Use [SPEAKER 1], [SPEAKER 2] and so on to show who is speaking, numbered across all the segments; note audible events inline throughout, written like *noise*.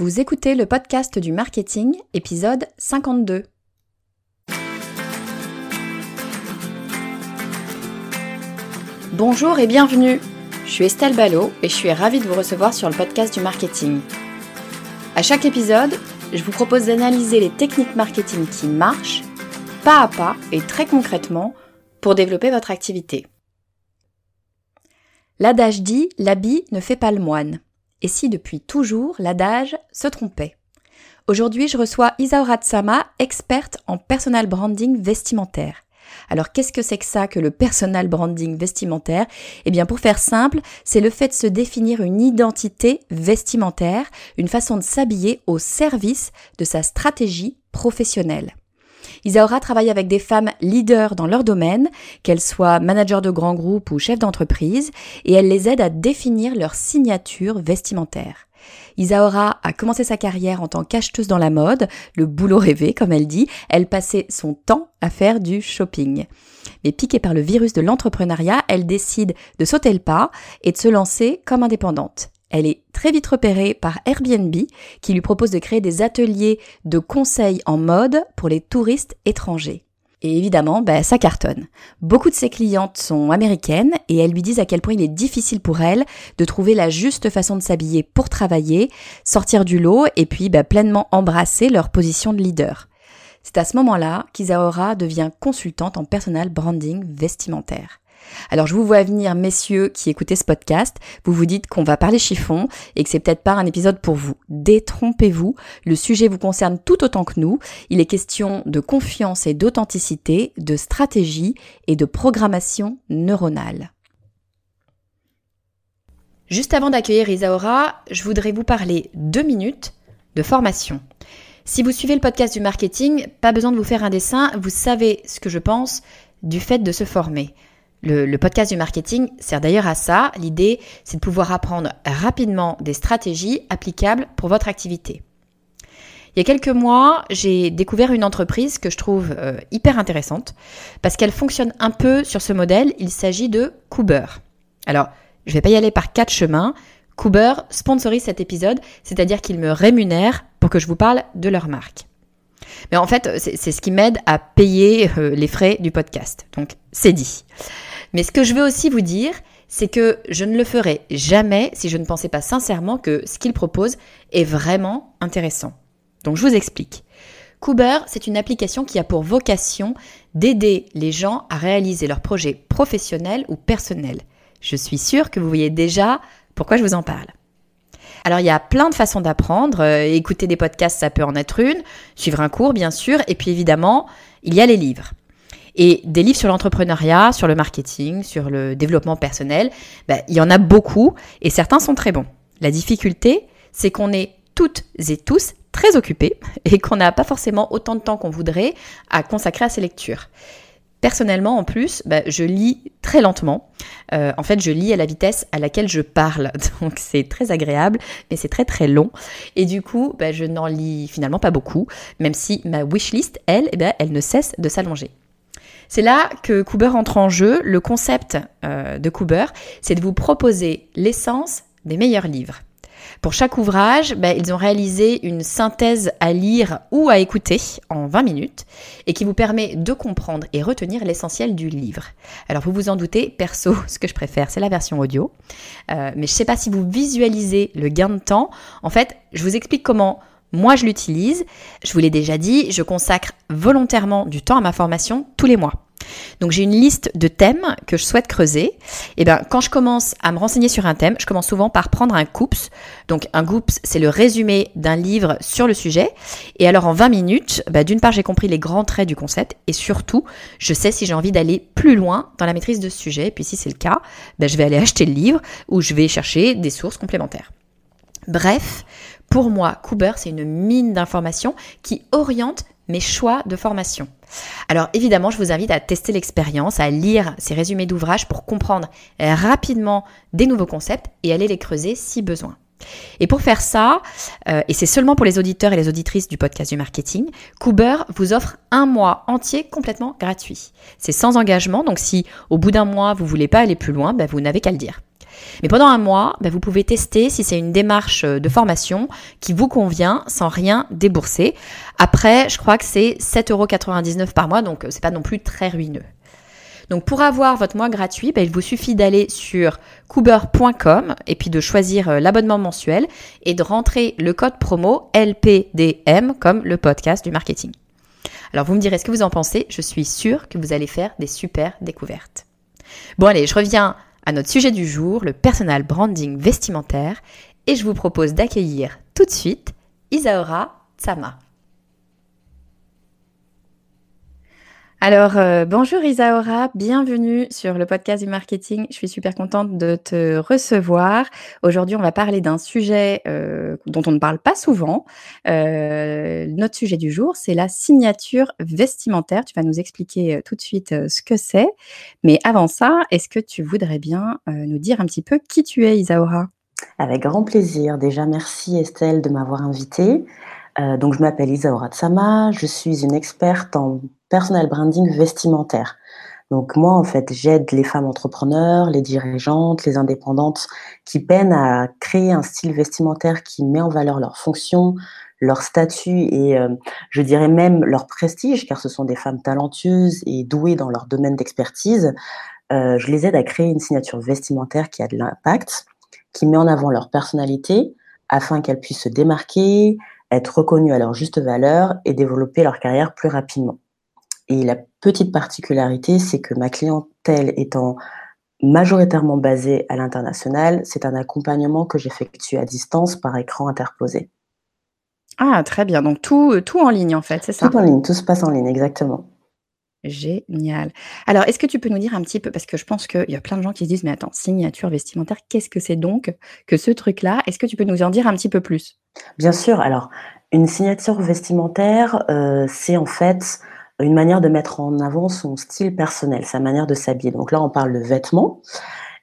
[SPEAKER 1] Vous écoutez le podcast du marketing, épisode 52. Bonjour et bienvenue. Je suis Estelle Ballot et je suis ravie de vous recevoir sur le podcast du marketing. À chaque épisode, je vous propose d'analyser les techniques marketing qui marchent, pas à pas et très concrètement, pour développer votre activité. L'adage dit l'habit ne fait pas le moine. Et si depuis toujours l'adage se trompait? Aujourd'hui, je reçois Isaura Tsama, experte en personal branding vestimentaire. Alors qu'est-ce que c'est que ça que le personal branding vestimentaire? Eh bien pour faire simple, c'est le fait de se définir une identité vestimentaire, une façon de s'habiller au service de sa stratégie professionnelle. Isaura travaille avec des femmes leaders dans leur domaine, qu'elles soient managers de grands groupes ou chefs d'entreprise, et elle les aide à définir leur signature vestimentaire. Isaora a commencé sa carrière en tant qu'acheteuse dans la mode, le boulot rêvé comme elle dit, elle passait son temps à faire du shopping. Mais piquée par le virus de l'entrepreneuriat, elle décide de sauter le pas et de se lancer comme indépendante. Elle est très vite repérée par Airbnb qui lui propose de créer des ateliers de conseils en mode pour les touristes étrangers. Et évidemment, bah, ça cartonne. Beaucoup de ses clientes sont américaines et elles lui disent à quel point il est difficile pour elles de trouver la juste façon de s'habiller pour travailler, sortir du lot et puis bah, pleinement embrasser leur position de leader. C'est à ce moment-là qu'Isaora devient consultante en personal branding vestimentaire. Alors je vous vois venir, messieurs qui écoutez ce podcast, vous vous dites qu'on va parler chiffon et que c'est peut-être pas un épisode pour vous. Détrompez-vous, le sujet vous concerne tout autant que nous. Il est question de confiance et d'authenticité, de stratégie et de programmation neuronale. Juste avant d'accueillir Isaora, je voudrais vous parler deux minutes de formation. Si vous suivez le podcast du marketing, pas besoin de vous faire un dessin, vous savez ce que je pense du fait de se former. Le, podcast du marketing sert d'ailleurs à ça. L'idée, c'est de pouvoir apprendre rapidement des stratégies applicables pour votre activité. Il y a quelques mois, j'ai découvert une entreprise que je trouve euh, hyper intéressante parce qu'elle fonctionne un peu sur ce modèle. Il s'agit de Cooper. Alors, je vais pas y aller par quatre chemins. Cooper sponsorise cet épisode, c'est-à-dire qu'ils me rémunèrent pour que je vous parle de leur marque. Mais en fait, c'est ce qui m'aide à payer euh, les frais du podcast. Donc, c'est dit. Mais ce que je veux aussi vous dire, c'est que je ne le ferai jamais si je ne pensais pas sincèrement que ce qu'il propose est vraiment intéressant. Donc je vous explique. Cooper, c'est une application qui a pour vocation d'aider les gens à réaliser leurs projets professionnels ou personnels. Je suis sûre que vous voyez déjà pourquoi je vous en parle. Alors il y a plein de façons d'apprendre. Euh, écouter des podcasts, ça peut en être une. Suivre un cours, bien sûr. Et puis évidemment, il y a les livres. Et des livres sur l'entrepreneuriat, sur le marketing, sur le développement personnel, ben, il y en a beaucoup et certains sont très bons. La difficulté, c'est qu'on est toutes et tous très occupés *laughs* et qu'on n'a pas forcément autant de temps qu'on voudrait à consacrer à ces lectures. Personnellement, en plus, ben, je lis très lentement. Euh, en fait, je lis à la vitesse à laquelle je parle. *laughs* Donc, c'est très agréable, mais c'est très très long. Et du coup, ben, je n'en lis finalement pas beaucoup, même si ma wishlist, elle, eh ben, elle ne cesse de s'allonger. C'est là que Cooper entre en jeu. Le concept euh, de Cooper, c'est de vous proposer l'essence des meilleurs livres. Pour chaque ouvrage, ben, ils ont réalisé une synthèse à lire ou à écouter en 20 minutes et qui vous permet de comprendre et retenir l'essentiel du livre. Alors vous vous en doutez, perso, *laughs* ce que je préfère, c'est la version audio. Euh, mais je ne sais pas si vous visualisez le gain de temps. En fait, je vous explique comment moi, je l'utilise. Je vous l'ai déjà dit, je consacre volontairement du temps à ma formation tous les mois. Donc j'ai une liste de thèmes que je souhaite creuser. Et eh bien quand je commence à me renseigner sur un thème, je commence souvent par prendre un COOPS. Donc un COOPS, c'est le résumé d'un livre sur le sujet. Et alors en 20 minutes, bah, d'une part j'ai compris les grands traits du concept et surtout je sais si j'ai envie d'aller plus loin dans la maîtrise de ce sujet. Et puis si c'est le cas, bah, je vais aller *laughs* acheter le livre ou je vais chercher des sources complémentaires. Bref, pour moi, Cooper, c'est une mine d'informations qui oriente mes choix de formation. Alors évidemment, je vous invite à tester l'expérience, à lire ces résumés d'ouvrages pour comprendre rapidement des nouveaux concepts et aller les creuser si besoin. Et pour faire ça, euh, et c'est seulement pour les auditeurs et les auditrices du podcast du marketing, Cooper vous offre un mois entier complètement gratuit. C'est sans engagement, donc si au bout d'un mois vous voulez pas aller plus loin, ben, vous n'avez qu'à le dire. Mais pendant un mois, bah, vous pouvez tester si c'est une démarche euh, de formation qui vous convient sans rien débourser. Après, je crois que c'est 7,99€ par mois, donc euh, c'est pas non plus très ruineux. Donc pour avoir votre mois gratuit, bah, il vous suffit d'aller sur cooper.com et puis de choisir euh, l'abonnement mensuel et de rentrer le code promo LPDM comme le podcast du marketing. Alors vous me direz ce que vous en pensez, je suis sûre que vous allez faire des super découvertes. Bon allez, je reviens à notre sujet du jour, le personal branding vestimentaire, et je vous propose d'accueillir tout de suite Isaora Tsama. Alors, euh, bonjour Isaora, bienvenue sur le podcast du marketing. Je suis super contente de te recevoir. Aujourd'hui, on va parler d'un sujet euh, dont on ne parle pas souvent. Euh, notre sujet du jour, c'est la signature vestimentaire. Tu vas nous expliquer tout de suite ce que c'est. Mais avant ça, est-ce que tu voudrais bien nous dire un petit peu qui tu es, Isaora?
[SPEAKER 2] Avec grand plaisir. Déjà, merci Estelle de m'avoir invitée. donc, je m'appelle Isaora Tsama, je suis une experte en personal branding vestimentaire. Donc moi, en fait, j'aide les femmes entrepreneurs, les dirigeantes, les indépendantes qui peinent à créer un style vestimentaire qui met en valeur leur fonction, leur statut et euh, je dirais même leur prestige, car ce sont des femmes talentueuses et douées dans leur domaine d'expertise. Euh, je les aide à créer une signature vestimentaire qui a de l'impact, qui met en avant leur personnalité afin qu'elles puissent se démarquer, être reconnues à leur juste valeur et développer leur carrière plus rapidement. Et la petite particularité, c'est que ma clientèle étant majoritairement basée à l'international, c'est un accompagnement que j'effectue à distance par écran interposé.
[SPEAKER 1] Ah, très bien. Donc tout, tout en ligne, en fait, c'est ça?
[SPEAKER 2] Tout en ligne, tout se passe en ligne, exactement.
[SPEAKER 1] Génial. Alors, est-ce que tu peux nous dire un petit peu, parce que je pense qu'il y a plein de gens qui se disent, mais attends, signature vestimentaire, qu'est-ce que c'est donc que ce truc-là? Est-ce que tu peux nous en dire un petit peu plus?
[SPEAKER 2] Bien sûr. Alors, une signature vestimentaire, euh, c'est en fait une manière de mettre en avant son style personnel, sa manière de s'habiller. Donc là, on parle de vêtements.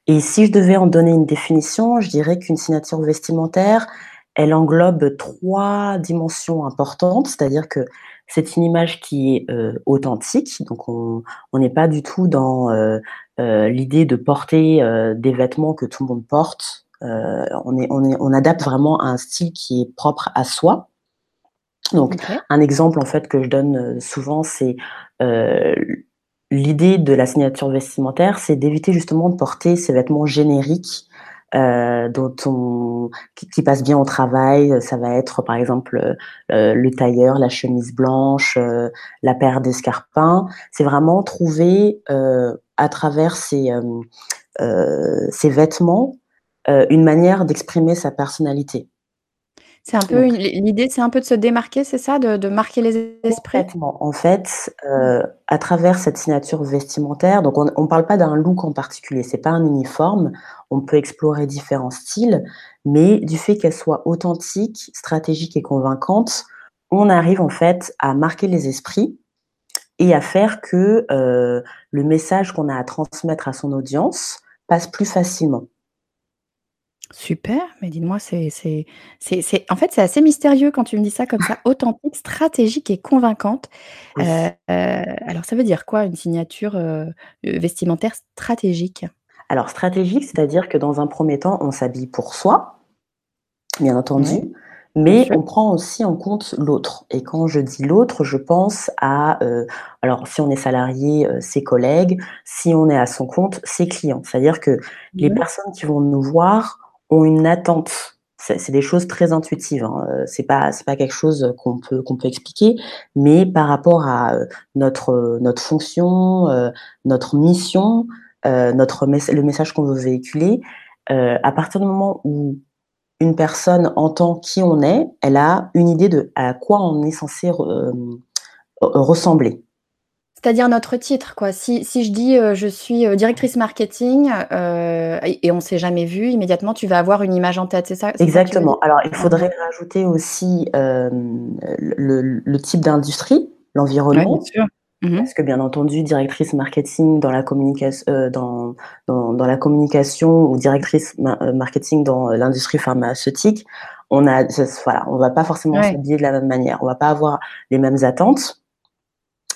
[SPEAKER 2] Et si je devais en donner une définition, je dirais qu'une signature vestimentaire, elle englobe trois dimensions importantes, c'est-à-dire que c'est une image qui est euh, authentique, donc on n'est pas du tout dans euh, euh, l'idée de porter des vêtements que tout le monde porte. on, on adapte vraiment à un style qui est propre à soi. Donc, un exemple en fait que je donne euh, souvent, c'est euh, l'idée de la signature vestimentaire, c'est d'éviter justement de porter ces vêtements génériques euh, dont on, qui, passent bien au travail. Ça va être par exemple le tailleur, la chemise blanche, la paire d'escarpins. C'est vraiment trouver à travers ces, ces vêtements une manière d'exprimer sa personnalité.
[SPEAKER 1] C'est un peu l'idée, c'est un peu de se démarquer, c'est ça? De marquer les esprits?
[SPEAKER 2] En fait, euh, à travers cette signature vestimentaire, donc on ne parle pas d'un look en particulier, c'est pas un uniforme. On peut explorer différents styles, mais du fait qu'elle soit authentique, stratégique et convaincante, on arrive en fait à marquer les esprits et à faire que, euh, le message qu'on a à transmettre à son audience passe plus facilement.
[SPEAKER 1] Super, mais dis-moi, c'est c'est c'est en fait, c'est assez mystérieux quand tu me dis ça comme ça, *laughs* authentique, stratégique et convaincante. Euh, alors ça veut dire quoi une signature, euh, vestimentaire stratégique?
[SPEAKER 2] Alors stratégique, c'est-à-dire que dans un premier temps, on s'habille pour soi, bien entendu, mais on prend aussi en compte l'autre et quand je dis l'autre, je pense à, euh, alors si on est salarié, ses collègues, si on est à son compte, ses clients. C'est-à-dire que les personnes qui vont nous voir ont une attente. C'est des choses très intuitives. Hein. Euh, c'est pas c'est pas quelque chose qu'on peut qu'on peut expliquer, mais par rapport à euh, notre euh, notre fonction, notre mission, notre le message qu'on veut véhiculer, à partir du moment où une personne entend qui on est, elle a une idée de à quoi on est censé ressembler.
[SPEAKER 1] C'est-à-dire notre titre, quoi. Si, si je dis euh, je suis euh, directrice marketing euh, et, on ne s'est jamais vu, immédiatement tu vas avoir une image en tête, c'est ça?
[SPEAKER 2] Exactement. Alors il faudrait rajouter aussi le, type d'industrie, l'environnement. Mmh Parce que bien entendu, directrice marketing dans la, communication, dans, dans, dans, la communication ou directrice marketing dans l'industrie pharmaceutique, on voilà, on va pas forcément s'habiller de la même manière. On va pas avoir les mêmes attentes.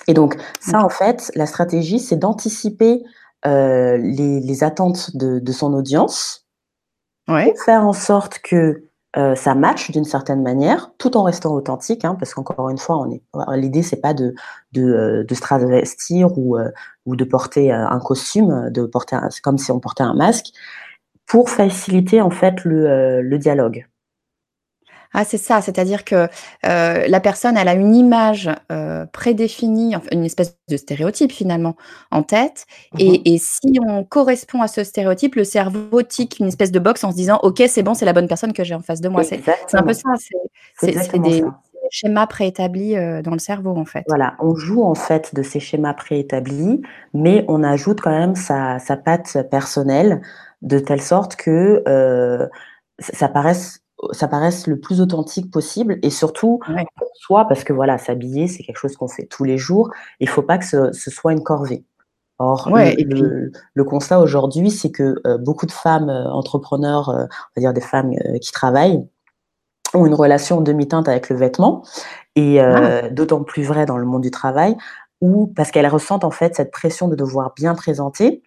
[SPEAKER 2] Et donc, ça, en fait, la stratégie, c'est d'anticiper euh, les, attentes de, son audience
[SPEAKER 1] Ouais.
[SPEAKER 2] pour faire en sorte que, heu, ça matche d'une certaine manière, tout en restant authentique, hein, parce qu'encore une fois, on est l'idée c'est pas de de, heu, de se travestir ou, heu, ou de porter, heu, un costume, de porter un c'est comme si on portait un masque, pour faciliter en fait le, le dialogue.
[SPEAKER 1] Ah c'est ça, c'est-à-dire que, heu, la personne elle a une image, heu, prédéfinie, une espèce de stéréotype finalement en tête
[SPEAKER 2] Mmh mh.
[SPEAKER 1] et et si on correspond à ce stéréotype, le cerveau tique une espèce de box en se disant: «OK, c'est bon, c'est la bonne personne que j'ai en face de moi». C'est un peu ça, c'est des
[SPEAKER 2] ça.
[SPEAKER 1] schémas préétablis, heu, dans le cerveau en fait.
[SPEAKER 2] Voilà, on joue en fait de ces schémas préétablis, mais on ajoute quand même sa sa patte personnelle, de telle sorte que, heu, ç ça paraisse ça paraisse le plus authentique possible et surtout
[SPEAKER 1] Ouais.
[SPEAKER 2] pour soi parce que voilà, s'habiller, c'est quelque chose qu'on fait tous les jours. Il faut pas que ce ce soit une corvée. Or
[SPEAKER 1] Ouais
[SPEAKER 2] le
[SPEAKER 1] et puis
[SPEAKER 2] le le constat aujourd'hui, c'est que, heu, beaucoup de femmes, heu, entrepreneurs, heu, on va dire des femmes, qui travaillent, ont une relation demi-teinte avec le vêtement et
[SPEAKER 1] Ah!
[SPEAKER 2] d'autant plus vrai dans le monde du travail où parce qu'elles ressentent en fait cette pression de devoir bien présenter.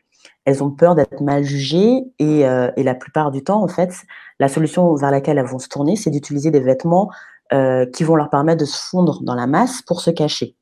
[SPEAKER 2] Elles ont peur d'être mal jugées et heu, et la plupart du temps en fait, la solution vers laquelle elles vont se tourner, c'est d'utiliser des vêtements, heu, qui vont leur permettre de se fondre dans la masse pour se cacher.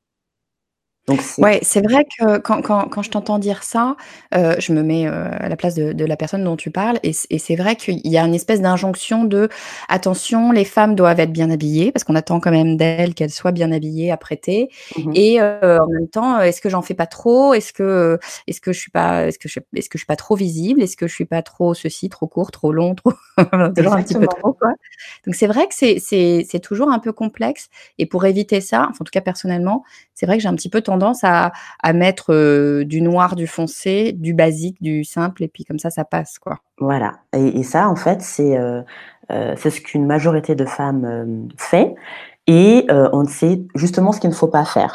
[SPEAKER 2] Donc
[SPEAKER 1] Ouais, c'est vrai que quand quand quand je t'entends dire ça, heu, je me mets, heu, à la place de de la personne dont tu parles et c'est vrai qu'il y a une espèce d'injonction de: «Attention, les femmes doivent être bien habillées», parce qu'on attend quand même d'elles qu'elles soient bien habillées, apprêtées
[SPEAKER 2] Mmh mh.
[SPEAKER 1] et heu, en même temps, «Est-ce que j'en fais pas trop? Est-ce que, est-ce que je suis pas est-ce que je est-ce que je suis pas trop visible? Est-ce que je suis pas trop ceci, trop court, trop long, trop» *laughs* toujours un petit peu trop quoi? Donc c'est vrai que c'est c'est c'est toujours un peu complexe et pour éviter ça, enfin en tout cas personnellement, c'est vrai que j'ai un petit peu tendance à à mettre, heu, du noir, du foncé, du basique, du simple et puis comme ça, ça passe quoi.
[SPEAKER 2] Voilà et et ça en fait, c'est, heu heu, c'est ce qu'une majorité de femmes, fait et on sait justement ce qu'il ne faut pas faire.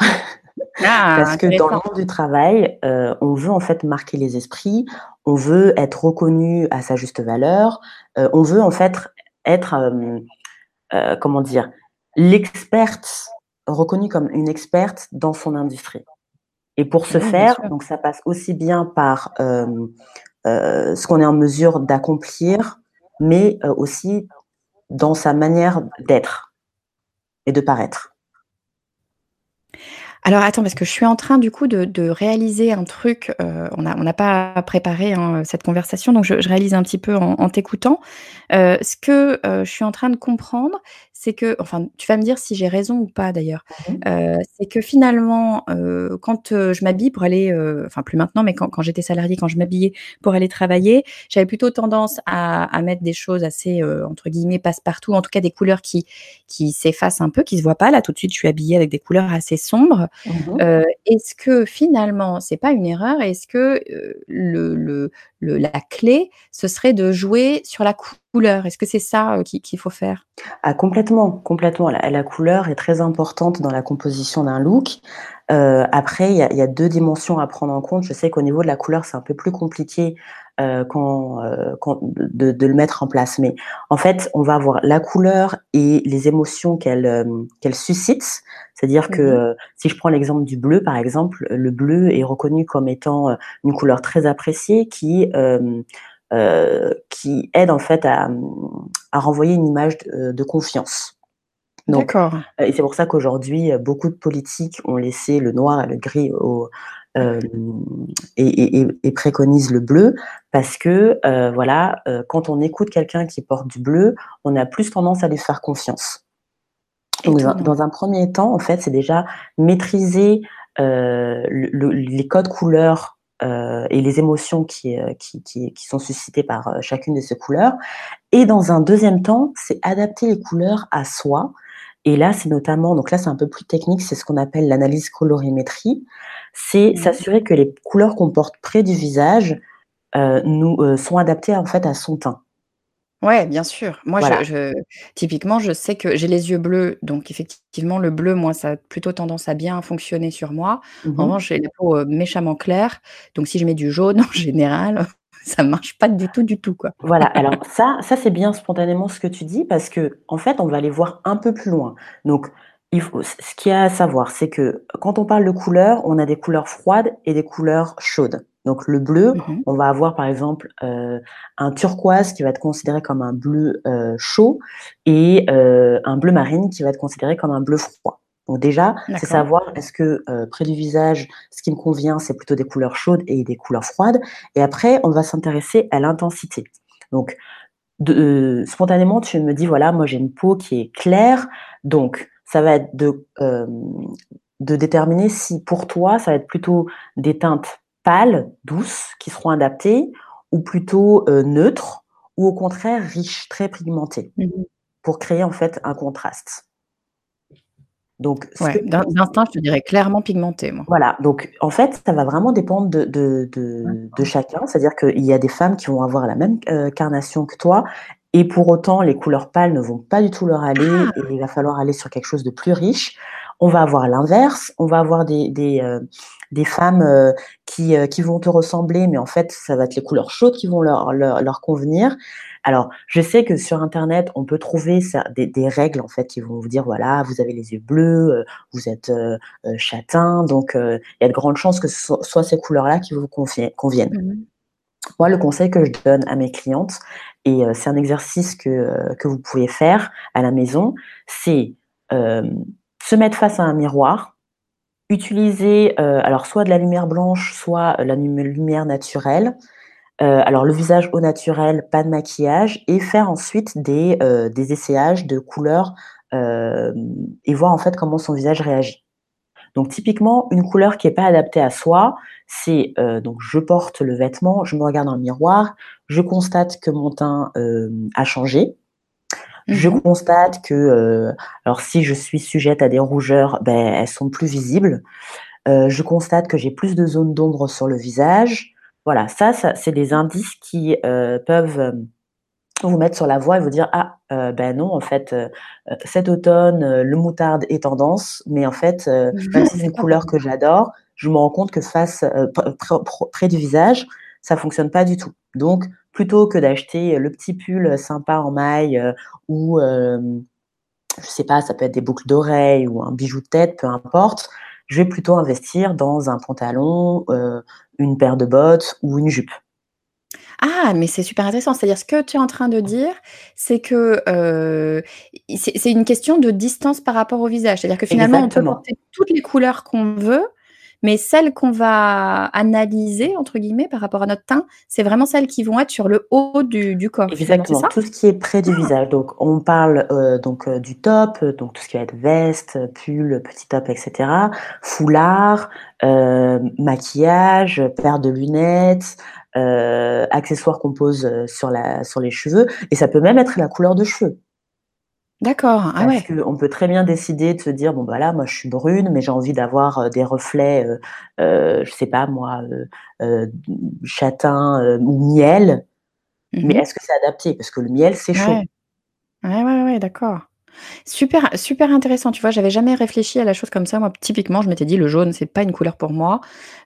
[SPEAKER 1] Ah! *laughs*
[SPEAKER 2] Parce que dans le monde du travail, on veut en fait marquer les esprits, on veut être reconnu à sa juste valeur, on veut en fait être, comment dire? L'experte, reconnue comme une experte dans son industrie et pour ce
[SPEAKER 1] Oui,
[SPEAKER 2] faire, donc ça passe aussi bien par, hem, heu, ce qu'on est en mesure d'accomplir, mais heu, aussi dans sa manière d'être et de paraître.
[SPEAKER 1] Alors attends, parce que je suis en train du coup de de réaliser un truc, heu, on a on n'a pas préparé, hein, cette conversation, donc je je réalise un petit peu en en t'écoutant. Heu, ce que, heu, je suis en train de comprendre, c'est que enfin, tu vas me dire si j'ai raison ou pas d'ailleurs.
[SPEAKER 2] Mh.
[SPEAKER 1] Heu, c'est que finalement, quand, je m'habille pour aller, enfin plus maintenant, mais quand quand j'étais salariée, quand je m'habillais pour aller travailler, j'avais plutôt tendance à à mettre des choses assez, entre guillemets «passe-partout», en tout cas des couleurs qui qui s'effacent un peu, qui se voient pas. Là, tout de suite, je suis habillée avec des couleurs assez sombres.
[SPEAKER 2] Mmh mh.
[SPEAKER 1] Heu, est-ce que finalement, c'est pas une erreur? Est-ce que, heu, le le le la clé, ce serait de jouer sur la couleur? Est-ce que c'est ça, heu, qu'il faut faire?
[SPEAKER 2] Ah complètement, complètement. La la couleur est très importante dans la composition d'un look. Après il y a il y a 2 dimensions à prendre en compte. Je sais qu'au niveau de la couleur, c'est un peu plus compliqué, heu, quand de de le mettre en place. Mais en fait, on va avoir la couleur et les émotions qu'elle, hem, qu'elle suscite. C'est-à-dire que,
[SPEAKER 1] mh.
[SPEAKER 2] heu, si je prends l'exemple du bleu, par exemple, le bleu est reconnu comme étant, une couleur très appréciée qui, qui aide en fait à, à renvoyer une image de confiance. Donc
[SPEAKER 1] D'accord.
[SPEAKER 2] et c'est pour ça qu'aujourd'hui, beaucoup de politiques ont laissé le noir et le gris au hem et et et et préconisent le bleu parce que, heu, voilà, heu, quand on écoute quelqu'un qui porte du bleu, on a plus tendance à lui faire confiance. Donc dans un
[SPEAKER 1] Étonnant.
[SPEAKER 2] dans un 1er temps, en fait, c'est déjà maîtriser, heu, le le les codes couleurs, et les émotions qui, qui qui qui sont suscitées par, chacune de ces couleurs et dans un 2e temps, c'est adapter les couleurs à soi et là, c'est notamment donc là, c'est un peu plus technique, c'est ce qu'on appelle l'analyse colorimétrie. C'est
[SPEAKER 1] Mmh mh.
[SPEAKER 2] s'assurer que les couleurs qu'on porte près du visage, heu, nous, heu, sont adaptées en fait à son teint.
[SPEAKER 1] Ouais, bien sûr. Moi, je
[SPEAKER 2] Voilà.
[SPEAKER 1] je typiquement, je sais que j'ai les yeux bleus, donc effectivement, le bleu, moi, ça a plutôt tendance à bien fonctionner sur moi.
[SPEAKER 2] Mmh
[SPEAKER 1] En
[SPEAKER 2] mh.
[SPEAKER 1] revanche, j'ai la peau, heu, méchamment claire, donc si je mets du jaune, *laughs* en général, *laughs* ça marche pas du tout, du tout, quoi.
[SPEAKER 2] Voilà, alors ça ça, c'est bien spontanément ce que tu dis parce qu'en fait, on va aller voir un peu plus loin. Donc il faut ce ce qu'il y a à savoir, c'est que quand on parle de couleurs, on a des couleurs froides et des couleurs chaudes. Donc le bleu,
[SPEAKER 1] Mmh
[SPEAKER 2] on va avoir par exemple euh, un turquoise qui va être considéré comme un bleu euh, chaud et euh, un bleu marine qui va être considéré comme un bleu froid. Donc déjà, c'est savoir est-ce que près du visage, ce qui me convient, c'est plutôt des couleurs chaudes et des couleurs froides. Et après, on va s'intéresser à l'intensité. Donc de, spontanément, tu me dis voilà, moi j'ai une peau qui est claire, donc ça va être de de déterminer si pour toi, ça va être plutôt des teintes pâles, douces, qui seront adaptées, ou plutôt euh, neutres, ou au contraire riches, très pigmentées,
[SPEAKER 1] mmh
[SPEAKER 2] pour créer en fait un contraste.
[SPEAKER 1] Donc, ouais, d'instinct, je te dirais clairement pigmenté, moi.
[SPEAKER 2] Voilà, donc en fait, ça va vraiment dépendre de, de, de, de chacun. C'est-à-dire qu'il y a des femmes qui vont avoir la même euh, carnation que toi, et pour autant, les couleurs pâles ne vont pas du tout leur aller,
[SPEAKER 1] Ah!
[SPEAKER 2] et il va falloir aller sur quelque chose de plus riche. On va avoir l'inverse, on va avoir des, des, euh, des femmes euh, qui, qui vont te ressembler, mais en fait, ça va être les couleurs chaudes qui vont leur, leur, leur convenir. Alors, je sais que sur Internet, on peut trouver ça, des, des, règles en fait qui vont vous dire voilà, vous avez les yeux bleus, euh, vous êtes euh, euh, châtain, donc il y a de grandes chances que ce soit, soit ces couleurs-là qui vous conviennent. Mmh. Moi, le conseil que je donne à mes clientes, et c'est un exercice que, que vous pouvez faire à la maison, c'est se mettre face à un miroir, utiliser euh, alors soit de la lumière blanche, soit la lumière naturelle. Euh, alors le visage au naturel, pas de maquillage, et faire ensuite des, euh, des essayages de couleurs et voir en fait comment son visage réagit. Donc typiquement, une couleur qui n'est pas adaptée à soi, c'est donc je porte le vêtement, je me regarde dans le miroir, je constate que mon teint a changé, je
[SPEAKER 1] Mmh
[SPEAKER 2] constate que, euh, alors si je suis sujette à des rougeurs, ben, elles sont plus visibles. Euh, je constate que j'ai plus de zones d'ombre sur le visage. Voilà, ça, ça c'est des indices qui euh, peuvent vous mettre sur la voie et vous dire ah ben non en fait cet automne le moutarde est tendance mais en fait *laughs* même si c'est une couleur que j'adore je me rends compte que face près du visage ça fonctionne pas du tout donc plutôt que d'acheter le petit pull sympa en maille ou je sais pas, ça peut être des boucles d'oreilles ou un bijou de tête, peu importe. Je vais plutôt investir dans un pantalon, une paire de bottes ou une jupe.
[SPEAKER 1] Ah, mais c'est super intéressant. C'est-à-dire, ce que tu es en train de dire, c'est que euh, c'est une question de distance par rapport au visage. C'est-à-dire que finalement,
[SPEAKER 2] Exactement.
[SPEAKER 1] on peut porter toutes les couleurs qu'on veut, mais celles qu'on va analyser, entre guillemets, par rapport à notre teint, c'est vraiment celles qui vont être sur le haut du, du corps.
[SPEAKER 2] Exactement,
[SPEAKER 1] ça?
[SPEAKER 2] Tout ce qui est près du ah. visage. Donc, on parle euh, donc euh, du top, donc tout ce qui va être veste, pull, petit top, etc. Foulard, euh, maquillage, paire de lunettes, euh, accessoires qu'on pose sur, la, sur les cheveux, et ça peut même être la couleur de cheveux.
[SPEAKER 1] D'accord, ah
[SPEAKER 2] Parce
[SPEAKER 1] ouais.
[SPEAKER 2] qu'on peut très bien décider de se dire bon bah là moi je suis brune mais j'ai envie d'avoir des reflets euh, euh, je sais pas moi euh, châtain ou miel
[SPEAKER 1] Mmh
[SPEAKER 2] mais est-ce que c'est adapté? Parce que le miel c'est chaud.
[SPEAKER 1] Ouais. Ouais, ouais, ouais, d'accord. Super, super intéressant. Tu vois, j'avais jamais réfléchi à la chose comme ça. Moi, typiquement, je m'étais dit le jaune, c'est pas une couleur pour moi.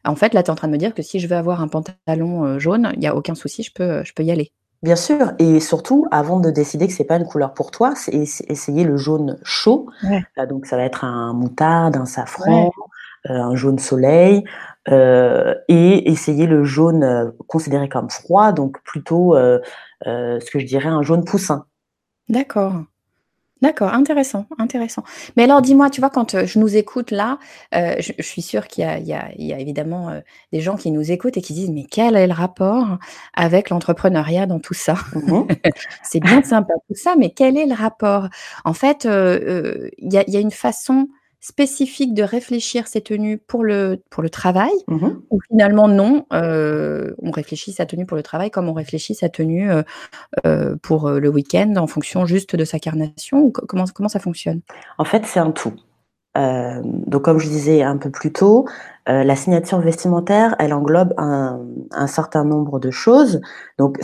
[SPEAKER 1] En fait, là, tu es en train de me dire que si je veux avoir un pantalon jaune, il y a aucun souci, je peux, je peux y aller.
[SPEAKER 2] Bien sûr, et surtout, avant de décider que c'est pas une couleur pour toi, c'est essayer le jaune chaud.
[SPEAKER 1] Ouais.
[SPEAKER 2] donc ça va être un moutarde, un safran, heu, un jaune soleil, heu, et essayer le jaune, heu, considéré comme froid, donc plutôt, heu heu, ce que je dirais un jaune poussin.
[SPEAKER 1] D'accord. D'accord, intéressant, intéressant. Mais alors dis-moi, tu vois, quand, heu, je nous écoute là, heu, je je suis sûre qu'il y a il y a il y a évidemment, heu, des gens qui nous écoutent et qui disent: «Mais quel est le rapport avec l'entrepreneuriat dans tout ça?»
[SPEAKER 2] Mmh mh. *laughs*
[SPEAKER 1] C'est bien sympa tout ça, mais quel est le rapport? En fait, heu heu, il y a il y a une façon spécifique de réfléchir ses tenues pour le pour le travail
[SPEAKER 2] Mmh mh.
[SPEAKER 1] ou finalement non, heu, on réfléchit sa tenue pour le travail comme on réfléchit sa tenue, heu heu, pour, le week-end en fonction juste de sa carnation ou comment comment ça fonctionne?
[SPEAKER 2] En fait, c'est un tout. Hem, donc comme je disais un peu plus tôt, heu, la signature vestimentaire, elle englobe un un certain nombre de choses. Donc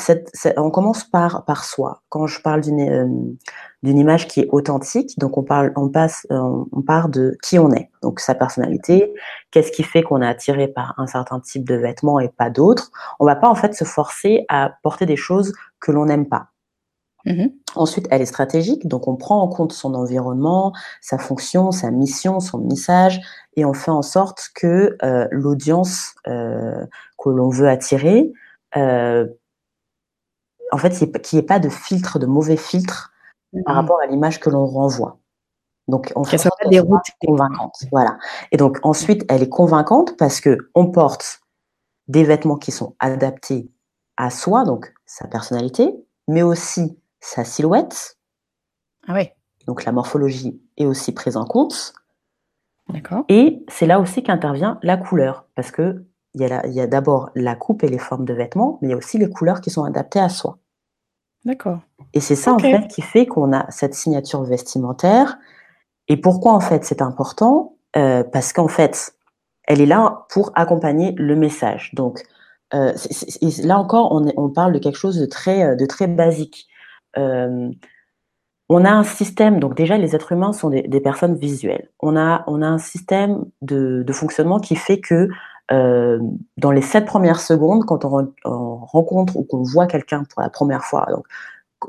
[SPEAKER 2] on commence par par soi. Quand je parle d'une, d'une image qui est authentique, donc on parle on passe, on on part de qui on est, donc sa personnalité, qu'est-ce qui fait qu'on est attiré par un certain type de vêtements et pas d'autres. On va pas en fait se forcer à porter des choses que l'on n'aime pas. Mmh Ensuite, elle est stratégique, donc on prend en compte son environnement, sa fonction, sa mission, son message, et on fait en sorte que euh, l'audience euh, que l'on veut attirer, euh, en fait, qu'il n'y ait pas de filtre, de mauvais filtre par mmh rapport à l'image que l'on renvoie. Donc, on fait
[SPEAKER 1] pas des routes
[SPEAKER 2] convaincantes. Voilà. Et donc ensuite, elle est convaincante parce que on porte des vêtements qui sont adaptés à soi, donc sa personnalité, mais aussi sa silhouette.
[SPEAKER 1] Ah ouais.
[SPEAKER 2] Donc la morphologie est aussi prise en compte.
[SPEAKER 1] D'accord.
[SPEAKER 2] Et c'est là aussi qu'intervient la couleur, parce que il y a, d'abord la coupe et les formes de vêtements, mais il y a aussi les couleurs qui sont adaptées à soi.
[SPEAKER 1] D'accord.
[SPEAKER 2] Et c'est ça en fait qui fait qu'on a cette signature vestimentaire. Et pourquoi en fait c'est important? Euh, Parce qu'en fait, elle est là pour accompagner le message. Donc euh, là encore, on, on, parle de quelque chose de très, de très basique. Euh, on a un système, donc déjà les êtres humains sont des, personnes visuelles. On a, on a un système de, fonctionnement qui fait que euh, dans les sept premières secondes, quand on, rencontre ou qu'on voit quelqu'un pour la première fois, donc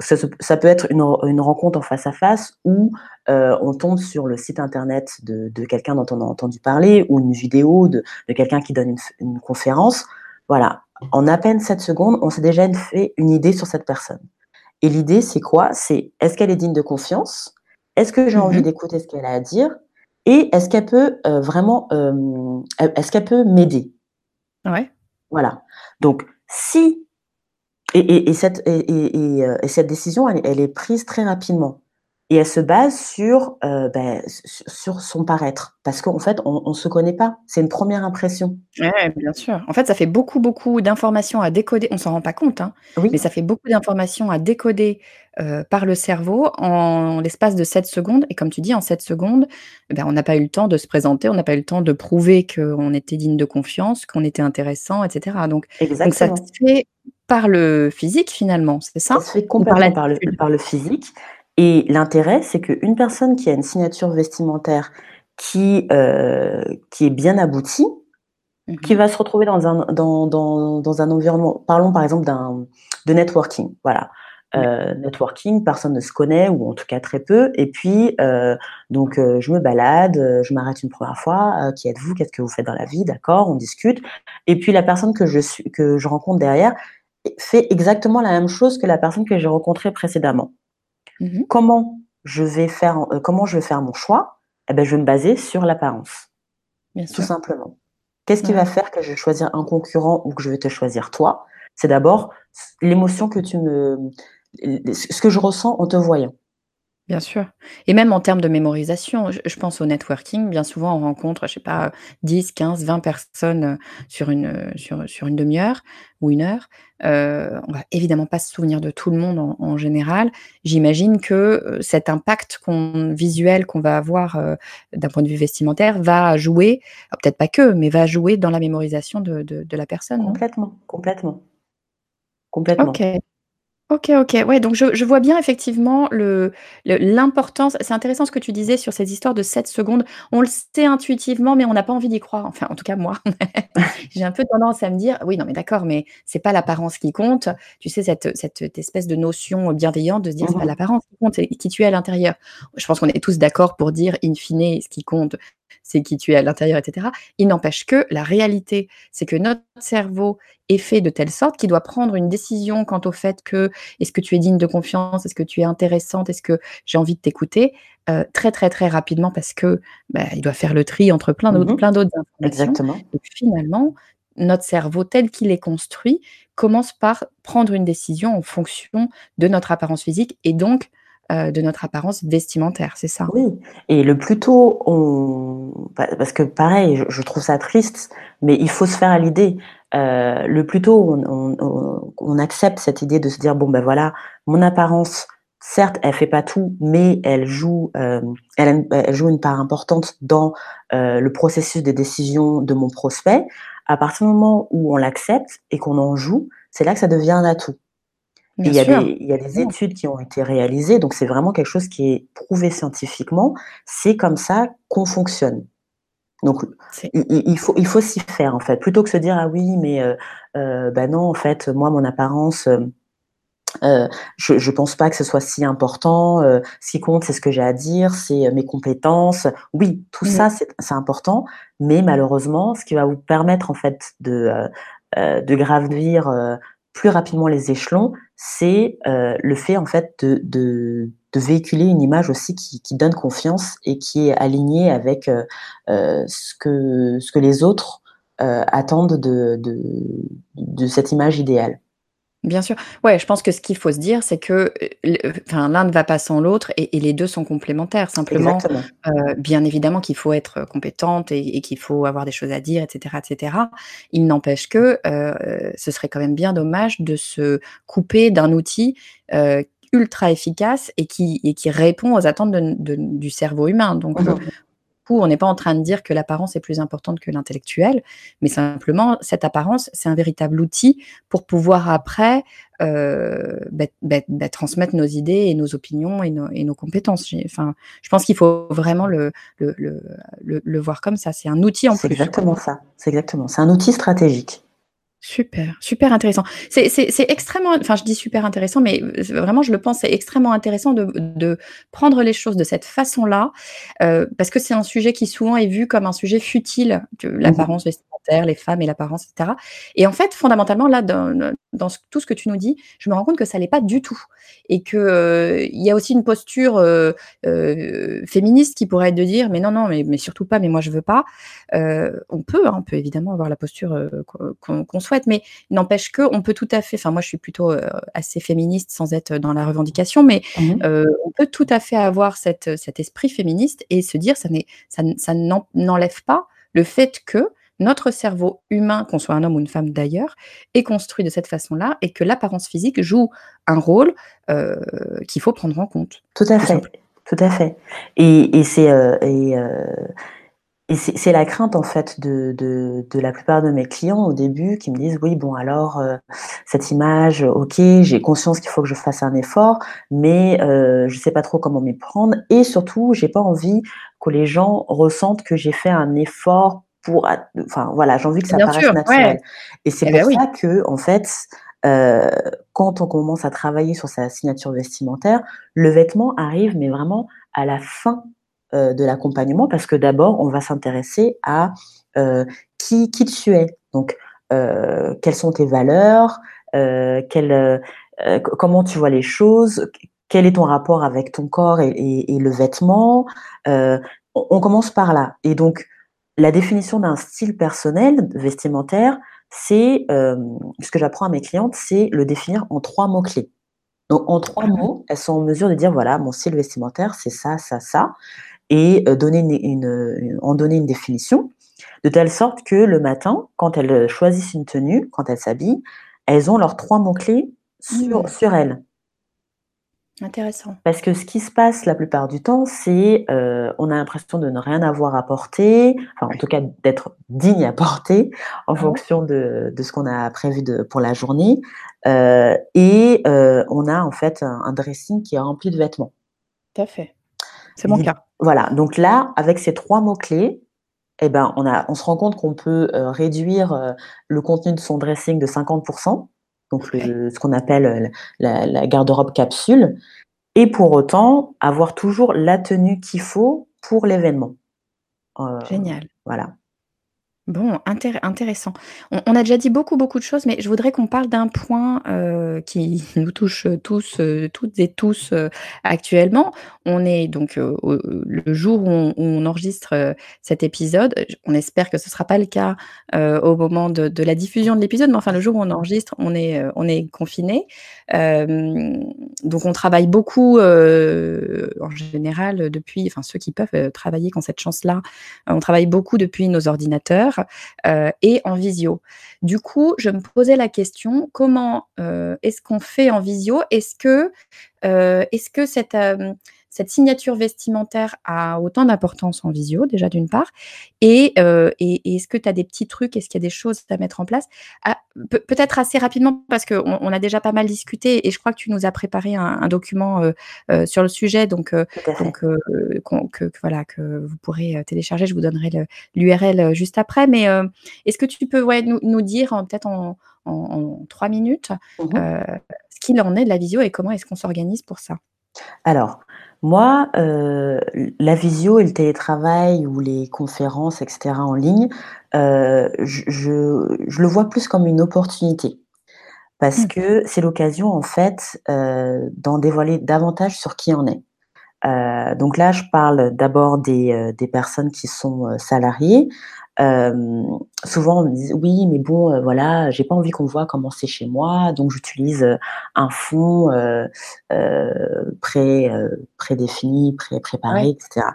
[SPEAKER 2] ça, peut être une, rencontre en face à face ou euh, on tombe sur le site internet de, quelqu'un dont on a entendu parler ou une vidéo de, quelqu'un qui donne une, une, conférence. Voilà, en à peine 7 secondes, on s'est déjà fait une idée sur cette personne. Et l'idée, c'est quoi? C'est est-ce qu'elle est digne de confiance? Est-ce que j'ai envie mmh d'écouter ce qu'elle a à dire? Et est-ce qu'elle peut euh, vraiment, euh, est-ce qu'elle peut m'aider?
[SPEAKER 1] Ouais.
[SPEAKER 2] Voilà. Donc, si et, cette, et, euh, cette décision, elle, est prise très rapidement. Et elle se base sur, euh, ben, sur son paraître. Parce qu'en fait, on ne se connaît pas. C'est une première impression.
[SPEAKER 1] Oui, bien sûr. En fait, ça fait beaucoup, beaucoup d'informations à décoder. On s'en rend pas compte, hein, mais ça fait beaucoup d'informations à décoder euh, par le cerveau en l'espace de 7 secondes. Et comme tu dis, en 7 secondes, eh ben, on n'a pas eu le temps de se présenter, on n'a pas eu le temps de prouver qu'on était digne de confiance, qu'on était intéressant, etc. Donc, donc ça se fait par le physique finalement, c'est ça?
[SPEAKER 2] Ça se fait complètement par le, par le physique. Et l'intérêt, c'est qu'une personne qui a une signature vestimentaire qui, euh, qui est bien aboutie, mmh qui va se retrouver dans un, dans, dans, dans un environnement, parlons par exemple de networking, voilà. Euh, networking, personne ne se connaît, ou en tout cas très peu. Et puis, euh, donc, euh, je me balade, je m'arrête une première fois. Qui êtes-vous Qu'est-ce que vous faites dans la vie D'accord, on discute. Et puis, la personne que je, suis, que je rencontre derrière fait exactement la même chose que la personne que j'ai rencontrée précédemment. Mmh comment je vais faire, euh, comment je vais faire mon choix? Eh ben, je vais me baser sur l'apparence. Tout simplement. Qu'est-ce qui va faire que je vais choisir un concurrent ou que je vais te choisir toi? C'est d'abord l'émotion que tu me, ce que je ressens en te voyant.
[SPEAKER 1] Bien sûr. Et même en termes de mémorisation, je, pense au networking. Bien souvent, on rencontre, je sais pas, 10, 15, 20 personnes euh, sur une, euh, sur, sur une demi-heure ou une heure. Euh, on va évidemment pas se souvenir de tout le monde en, général. J'imagine que euh, cet impact qu'on, visuel qu'on va avoir d'un point de vue vestimentaire va jouer, peut-être pas que, mais va jouer dans la mémorisation de, de, la personne.
[SPEAKER 2] Complètement, complètement. Complètement.
[SPEAKER 1] Ok. OK, OK. Ouais, donc je je vois bien effectivement le l'importance c'est intéressant ce que tu disais sur ces histoires de 7 secondes. On le sait intuitivement, mais on n'a pas envie d'y croire. Enfin, en tout cas moi. *laughs* J'ai un peu tendance à me dire: «Oui, non, mais d'accord, mais c'est pas l'apparence qui compte». Tu sais cette, cette espèce de notion bienveillante de se dire: «C'est pas mmh l'apparence qui compte, c'est qui tu es à l'intérieur». Je pense qu'on est tous d'accord pour dire in fine, ce qui compte, c'est qui tu es à l'intérieur, etc. Il n'empêche que la réalité, c'est que notre cerveau est fait de telle sorte qu'il doit prendre une décision quant au fait que est-ce que tu es digne de confiance, est-ce que tu es intéressante, est-ce que j'ai envie de t'écouter, euh, très très très rapidement parce que bah, il doit faire le tri entre plein d'autres, mmh plein d'autres informations.
[SPEAKER 2] Exactement.
[SPEAKER 1] Et finalement, notre cerveau tel qu'il est construit commence par prendre une décision en fonction de notre apparence physique et donc euh, de notre apparence vestimentaire, c'est ça?
[SPEAKER 2] Oui et le plus tôt on parce que pareil, je trouve ça triste, mais il faut se faire à l'idée. Euh, le plus tôt on accepte cette idée de se dire: «Bon, ben, voilà, mon apparence, certes, elle fait pas tout, mais elle joue, euh, elle elle joue une part importante dans, le processus des décisions de mon prospect». À partir du moment où on l'accepte et qu'on en joue, c'est là que ça devient un atout il y, a des, il y, a des, études qui ont été réalisées, donc c'est vraiment quelque chose qui est prouvé scientifiquement. C'est comme ça qu'on fonctionne. Donc il, il, faut, il faut s'y faire en fait, plutôt que se dire ah oui mais euh, euh, bah non en fait moi mon apparence euh, je ne pense pas que ce soit si important. ce qui compte, c'est ce que j'ai à dire, c'est mes compétences. Oui, tout mmh ça, c'est important. Mais malheureusement, ce qui va vous permettre en fait de, de gravir plus rapidement les échelons, c'est le fait en fait de, véhiculer une image aussi qui, donne confiance et qui est alignée avec ce, que, ce que les autres attendent de, de, de cette image idéale.
[SPEAKER 1] Bien sûr. Ouais, je pense que ce qu'il faut se dire, c'est que enfin, l'un ne va pas sans l'autre et, les deux sont complémentaires. Simplement, euh, bien évidemment qu'il faut être compétente et, qu'il faut avoir des choses à dire, etc. etc. Il n'empêche que euh, ce serait quand même bien dommage de se couper d'un outil euh, ultra efficace et qui, et qui répond aux attentes du cerveau humain. Donc, on n'est pas en train de dire que l'apparence est plus importante que l'intellectuel, mais simplement, cette apparence, c'est un véritable outil pour pouvoir après euh, bah, bah, bah, transmettre nos idées et nos opinions et nos, compétences. Enfin, je pense qu'il faut vraiment le, le, voir comme ça. C'est un outil en plus.
[SPEAKER 2] C'est exactement ça. C'est exactement. C'est un outil stratégique.
[SPEAKER 1] Super, super intéressant. C'est extrêmement, enfin je dis super intéressant, mais vraiment je le pense, c'est extrêmement intéressant de, prendre les choses de cette façon-là, euh, parce que c'est un sujet qui souvent est vu comme un sujet futile, mmh l'apparence vestimentaire, les femmes et l'apparence, etc. Et en fait, fondamentalement, là, dans, tout ce que tu nous dis, je me rends compte que ça l'est pas du tout. Et qu'il euh, il y a aussi une posture euh, féministe qui pourrait être de dire, mais non, non, mais, mais surtout pas, mais moi je veux pas. on peut, hein, on peut évidemment avoir la posture qu'on souhaite, mais n'empêche que on peut tout à fait, enfin moi je suis plutôt euh, assez féministe sans être dans la revendication, mais mmh euh, on peut tout à fait avoir cette, cet esprit féministe et se dire ça, ça, ça n'enlève pas le fait que notre cerveau humain, qu'on soit un homme ou une femme d'ailleurs, est construit de cette façon-là et que l'apparence physique joue un rôle euh, qu'il faut prendre en compte.
[SPEAKER 2] Tout à fait, tout à fait. Et, et c'est et c'est la crainte en fait de, de, de, la plupart de mes clients au début qui me disent oui bon alors euh, cette image ok j'ai conscience qu'il faut que je fasse un effort mais euh, je sais pas trop comment m'y prendre et surtout j'ai pas envie que les gens ressentent que j'ai fait un effort pour enfin voilà j'ai envie que ça paraisse naturel et c'est eh ben pour ça que en fait euh, quand on commence à travailler sur sa signature vestimentaire le vêtement arrive mais vraiment à la fin euh, de l'accompagnement parce que d'abord, on va s'intéresser à euh, qui, qui tu es. Donc, quelles sont tes valeurs, comment tu vois les choses, quel est ton rapport avec ton corps et, le vêtement. On, commence par là. Et donc, la définition d'un style personnel vestimentaire, c'est ce que j'apprends à mes clientes, c'est le définir en trois mots-clés. Donc, en trois mots, elles sont en mesure de dire voilà, mon style vestimentaire, c'est ça, ça, ça et euh, donner une, en donner une définition, de telle sorte que le matin, quand elles choisissent une tenue, quand elles s'habillent, elles ont leurs trois mots-clés sur, mmh. sur elles.
[SPEAKER 1] Intéressant.
[SPEAKER 2] Parce que ce qui se passe la plupart du temps, c'est euh, on a l'impression de ne rien avoir à porter, enfin en tout cas d'être digne à porter en fonction de, de ce qu'on a prévu de, pour la journée. Euh, et on a en fait un, un, dressing qui est rempli de vêtements.
[SPEAKER 1] Tout à fait. C'est mon cas.
[SPEAKER 2] Voilà, donc là, avec ces trois mots-clés, eh ben, on, a, on se rend compte qu'on peut euh, réduire euh, le contenu de son dressing de 50%, donc ce qu'on appelle euh, la, garde-robe capsule, et pour autant avoir toujours la tenue qu'il faut pour l'événement.
[SPEAKER 1] Génial.
[SPEAKER 2] Voilà.
[SPEAKER 1] Bon, intéressant. On, a déjà dit beaucoup, beaucoup de choses, mais je voudrais qu'on parle d'un point euh, qui *laughs* nous touche tous, euh, toutes et tous euh, actuellement. On est donc le jour où on, enregistre cet épisode. On espère que ce ne sera pas le cas au moment de, la diffusion de l'épisode, mais enfin le jour où on enregistre, on est, on est confiné. donc on travaille beaucoup en général depuis, enfin ceux qui peuvent travailler qui ont cette chance-là, on travaille beaucoup depuis nos ordinateurs. Euh, et en visio. Du coup, je me posais la question, comment euh, est-ce qu'on fait en visio? Est-ce que, euh, est-ce que cette, cette signature vestimentaire a autant d'importance en visio, déjà d'une part et et est-ce que tu as des petits trucs? Est-ce qu'il y a des choses à mettre en place? Ah, peut-être assez rapidement parce qu'on on a déjà pas mal discuté et je crois que tu nous as préparé un document, sur le sujet donc donc que voilà, que vous pourrez, télécharger. Je vous donnerai l'URL, juste après mais est-ce que tu peux, ouais, nous nous dire peut-être en en 3 minutes,
[SPEAKER 2] Mmh
[SPEAKER 1] ce qu'il en est de la visio et comment est-ce qu'on s'organise pour ça?
[SPEAKER 2] Alors, moi, heu, la visio et le télétravail ou les conférences et cetera en ligne, heu, je je je le vois plus comme une opportunité. Parce
[SPEAKER 1] Mmh.
[SPEAKER 2] que c'est l'occasion en fait, heu, d'en dévoiler davantage sur qui on est. Heu, donc là, je parle d'abord des, heu, des personnes qui sont, heu, salariées. Souvent on me dit: «Oui, mais bon, heu, voilà, j'ai pas envie qu'on voit comment c'est chez moi, donc j'utilise, un fond, pré prédéfini, pré-préparé
[SPEAKER 1] Ouais.
[SPEAKER 2] et cetera».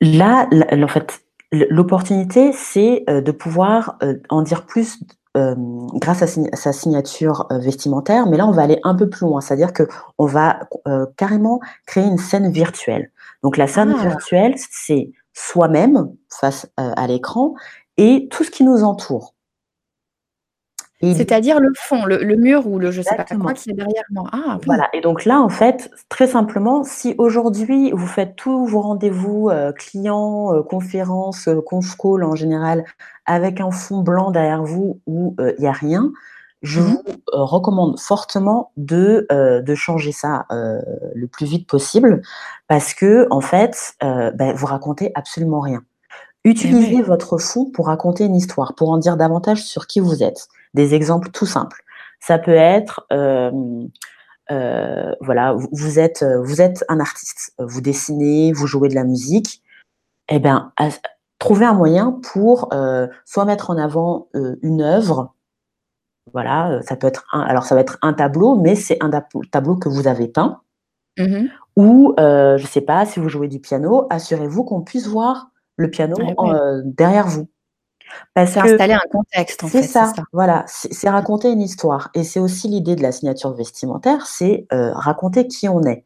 [SPEAKER 2] Là, en fait, l'opportunité, c'est, de pouvoir, en dire plus hem, grâce à sa signature, heu, vestimentaire, mais là, on va aller un peu plus loin. C'est-à-dire qu'on va, heu, carrément créer une scène virtuelle. Donc la scène
[SPEAKER 1] Ah!
[SPEAKER 2] virtuelle, c'est soi-même face, à l'écran et tout ce qui nous entoure. Du
[SPEAKER 1] C'est-à-dire le fond, le le mur ou le je sais pas quoi
[SPEAKER 2] Exactement.
[SPEAKER 1] qui est derrière moi? Ah oui!
[SPEAKER 2] Voilà et donc là, en fait, très simplement, si aujourd'hui vous faites tous vos rendez-vous, heu, clients, heu, conférences, heu, conf call en général avec un fond blanc derrière vous où, heu, il y a rien, je
[SPEAKER 1] Mmh
[SPEAKER 2] vous, recommande fortement de, changer ça, le plus vite possible parce qu'en fait, heu, bah, vous racontez absolument rien. Utilisez votre fond pour raconter une histoire, pour en dire davantage sur qui vous êtes. Des exemples tout simples. Ça peut être, hem, heu, voilà, vous êtes, heu, vous êtes un artiste, vous dessinez, vous jouez de la musique et ben, as trouvez un moyen pour, heu, soit mettre en avant, une œuvre voilà, ça peut être un alors ça va être un tableau, mais c'est un tableau que vous avez peint
[SPEAKER 1] Mmh mh.
[SPEAKER 2] ou, je sais pas, si vous jouez du piano, assurez-vous qu'on puisse voir le piano
[SPEAKER 1] Eh
[SPEAKER 2] en, heu, derrière vous. Parce
[SPEAKER 1] C'est installer un contexte en
[SPEAKER 2] c'est
[SPEAKER 1] fait, c'est
[SPEAKER 2] ça,
[SPEAKER 1] ça?
[SPEAKER 2] voilà, c'est raconter une histoire et c'est aussi l'idée de la signature vestimentaire, c'est, heu, raconter qui on est.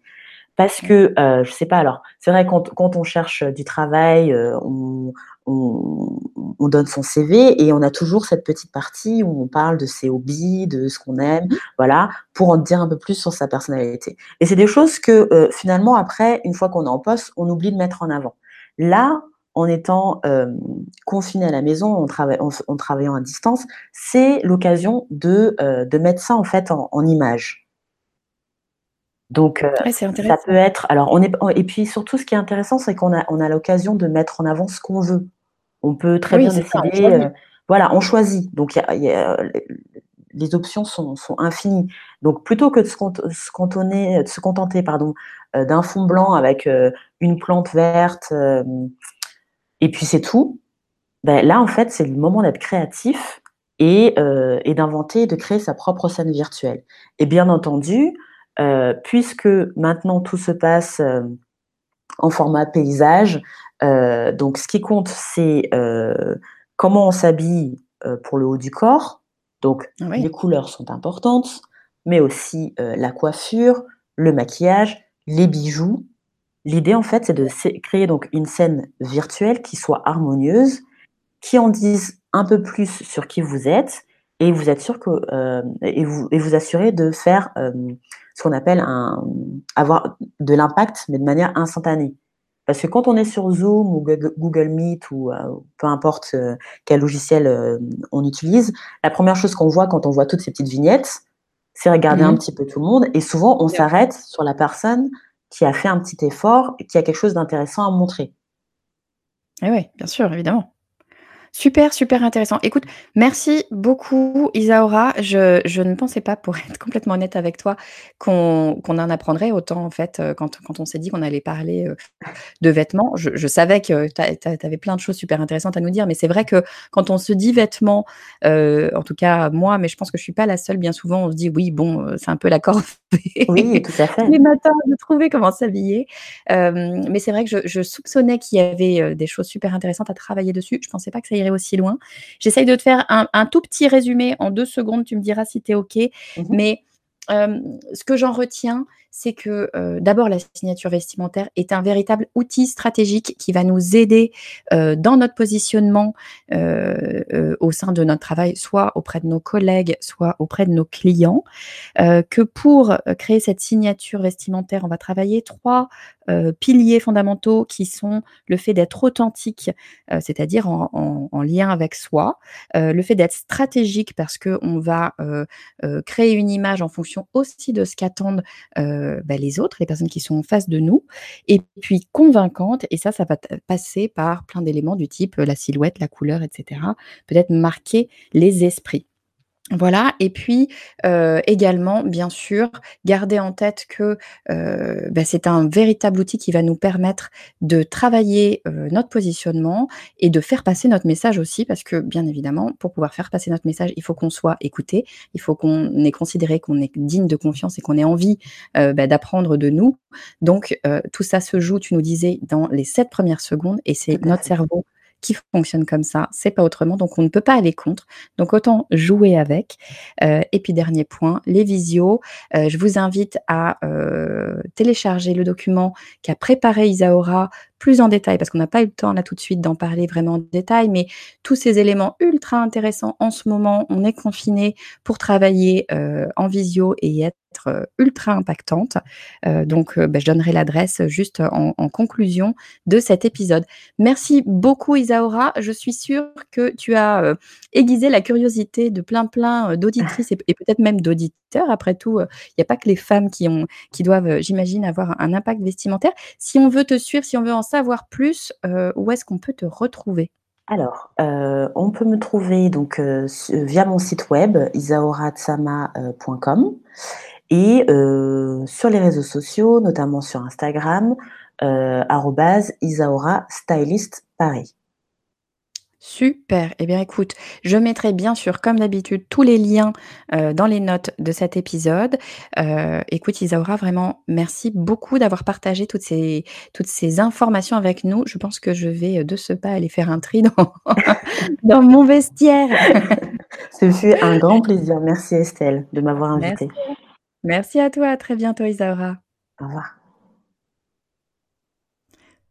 [SPEAKER 2] Parce que, heu, je sais pas, alors, c'est vrai quand quand on cherche du travail, heu, on on on donne son CV et on a toujours cette petite partie où on parle de ses hobbies, de ce qu'on aime,
[SPEAKER 1] Mmh mh.
[SPEAKER 2] voilà, pour en dire un peu plus sur sa personnalité et c'est des choses que, heu, finalement après, une fois qu'on est en poste, on oublie de mettre en avant. Là, en étant, hem, confinés à la maison, en trava en f en travaillant à distance, c'est l'occasion de, heu, de mettre ça en fait en en images. Donc,
[SPEAKER 1] Ouais, c'est
[SPEAKER 2] ça peut être alors on est et puis surtout ce qui est intéressant, c'est qu'on a on a l'occasion de mettre en avant ce qu'on veut. On peut très
[SPEAKER 1] Oui,
[SPEAKER 2] bien décider, voilà, on choisit. Donc il y a il y a les options sont sont infinies. Donc plutôt que de se cantonner de se contenter, pardon, d'un fond blanc avec, une plante verte, et puis c'est tout, bah, là, en fait, c'est le moment d'être créatif et heu et d'inventer, de créer sa propre scène virtuelle et bien entendu, heu, puisque maintenant tout se passe, hem, en format paysage, donc ce qui compte, c'est, comment on s'habille, pour le haut du corps. Donc
[SPEAKER 1] Oui.
[SPEAKER 2] les couleurs sont importantes, mais aussi, la coiffure, le maquillage, les bijoux. L'idée, en fait, c'est de créer donc une scène virtuelle qui soit harmonieuse, qui en dise un peu plus sur qui vous êtes et vous êtes sûr que, hem et vous et vous assurer de faire, hem, ce qu'on appelle un avoir de l'impact, mais de manière instantanée. Parce que quand on est sur Zoom ou Google Meet ou, heu, peu importe, quel logiciel, on utilise, la 1re chose qu'on voit quand on voit toutes ces petites vignettes, c'est regarder
[SPEAKER 1] Mmh
[SPEAKER 2] un petit peu tout le monde et souvent on s'arrête sur la personne qui a fait un petit effort et qui a quelque chose d'intéressant à montrer.
[SPEAKER 1] Eh ouais, bien sûr, évidemment. Super, super intéressant. Écoute, merci beaucoup Isaura. Je je ne pensais pas, pour être complètement honnête avec toi, qu'on qu'on en apprendrait autant en fait, heu, quand quand on s'est dit qu'on allait parler, heu, de vêtements. Je je savais que tu avais plein de choses super intéressantes à nous dire, mais c'est vrai que quand on se dit vêtements, heu, en tout cas moi, mais je pense que je suis pas la seule, bien souvent on se dit: «Oui bon, c'est un peu la corvée
[SPEAKER 2] Oui, tout à fait. *laughs*
[SPEAKER 1] les matins de trouver comment s'habiller». Mais c'est vrai que je je soupçonnais qu'il y avait, des choses super intéressantes à travailler dessus. Je pensais pas que ça irait aussi loin. J'essaye de te faire un un tout petit résumé en 2 secondes, tu me diras si tu es OK.
[SPEAKER 2] Mmh mh.
[SPEAKER 1] Mais, hem, ce que j'en retiens, c'est que euh, d'abord la signature vestimentaire est un véritable outil stratégique qui va nous aider euh, dans notre positionnement euh, au sein de notre travail, soit auprès de nos collègues, soit auprès de nos clients. que pour créer cette signature vestimentaire, on va travailler trois piliers fondamentaux qui sont le fait d'être authentique, c'est-à-dire en, lien avec soi, le fait d'être stratégique parce que on va créer une image en fonction aussi de ce qu'attendent bah, les autres, les personnes qui sont en face de nous, et puis convaincante, et ça, ça va passer par plein d'éléments du type la silhouette, la couleur, etc. Peut-être marquer les esprits. Voilà, et puis euh, également, bien sûr, garder en tête que euh, bah, c'est un véritable outil qui va nous permettre de travailler euh, notre positionnement et de faire passer notre message aussi, parce que bien évidemment, pour pouvoir faire passer notre message, il faut qu'on soit écouté, il faut qu'on ait considéré qu'on est digne de confiance et qu'on ait envie bah, d'apprendre de nous. Donc, tout ça se joue, tu nous disais, dans les sept premières secondes, et c'est notre cerveau qui fonctionne comme ça, c'est pas autrement, donc on ne peut pas aller contre. Donc autant jouer avec. Euh, et puis dernier point, les visios. Euh, je vous invite à euh, télécharger le document qu'a préparé Isaora plus en détail, parce qu'on n'a pas eu le temps là tout de suite d'en parler vraiment en détail, mais tous ces éléments ultra intéressants en ce moment, on est confiné pour travailler en visio et être ultra impactante. donc, bah, je donnerai l'adresse juste en, conclusion de cet épisode. Merci beaucoup Isaura. Je suis sûre que tu as aiguisé la curiosité de plein plein d'auditrices et, peut-être même d'auditeurs. Après tout, il n'y a pas que les femmes qui, ont, qui doivent, j'imagine, avoir un impact vestimentaire. Si on veut te suivre, si on veut en savoir plus, euh, où est-ce qu'on peut te retrouver?
[SPEAKER 2] Alors, euh, on peut me trouver donc, euh, via mon site web isaoratsama.com et sur les réseaux sociaux, notamment sur Instagram, arrobase Isaora Stylist Paris.
[SPEAKER 1] Super. Eh bien, écoute, je mettrai bien sûr, comme d'habitude, tous les liens euh, dans les notes de cet épisode. Euh, écoute, Isaura, vraiment, merci beaucoup d'avoir partagé toutes ces, toutes ces informations avec nous. Je pense que je vais euh, de ce pas aller faire un tri dans, *laughs* dans mon vestiaire. *laughs*
[SPEAKER 2] Ce fut un grand plaisir. Merci Estelle de m'avoir invitée.
[SPEAKER 1] Merci. merci à toi. À très bientôt, Isaura.
[SPEAKER 2] Au revoir.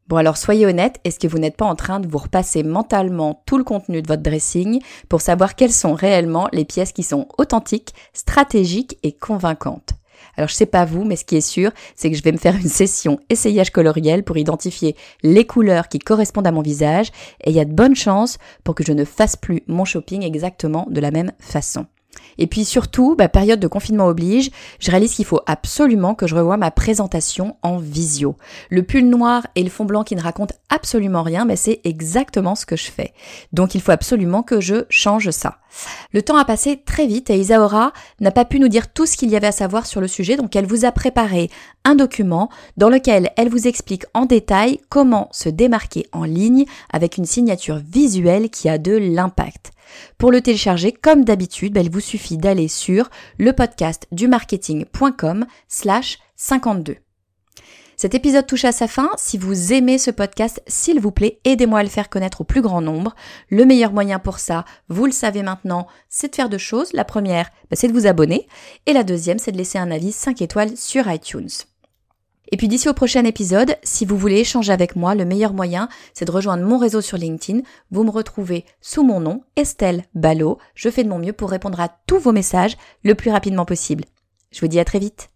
[SPEAKER 1] Bon alors soyez honnête, est-ce que vous n'êtes pas en train de vous repasser mentalement tout le contenu de votre dressing pour savoir quelles sont réellement les pièces qui sont authentiques, stratégiques et convaincantes? Alors je sais pas vous, mais ce qui est sûr, c'est que je vais me faire une session essayage coloriel pour identifier les couleurs qui correspondent à mon visage et il y a de bonnes chances pour que je ne fasse plus mon shopping exactement de la même façon. Et puis surtout, bah, période de confinement oblige, je réalise qu'il faut absolument que je revoie ma présentation en visio. Le pull noir et le fond blanc qui ne racontent absolument rien, mais c'est exactement ce que je fais. Donc il faut absolument que je change ça. Le temps a passé très vite et Isaora n'a pas pu nous dire tout ce qu'il y avait à savoir sur le sujet, donc elle vous a préparé un document dans lequel elle vous explique en détail comment se démarquer en ligne avec une signature visuelle qui a de l'impact. Pour le télécharger, comme d'habitude, bah, il vous suffit d'aller sur le podcast slash 52. Cet épisode touche à sa fin. Si vous aimez ce podcast, s'il vous plaît, aidez-moi à le faire connaître au plus grand nombre. Le meilleur moyen pour ça, vous le savez maintenant, c'est de faire deux choses. La première, bah, c'est de vous abonner. Et la deuxième, c'est de laisser un avis 5 étoiles sur iTunes. Et puis d'ici au prochain épisode, si vous voulez échanger avec moi, le meilleur moyen, c'est de rejoindre mon réseau sur LinkedIn. Vous me retrouvez sous mon nom, Estelle Ballot. Je fais de mon mieux pour répondre à tous vos messages le plus rapidement possible. Je vous dis à très vite.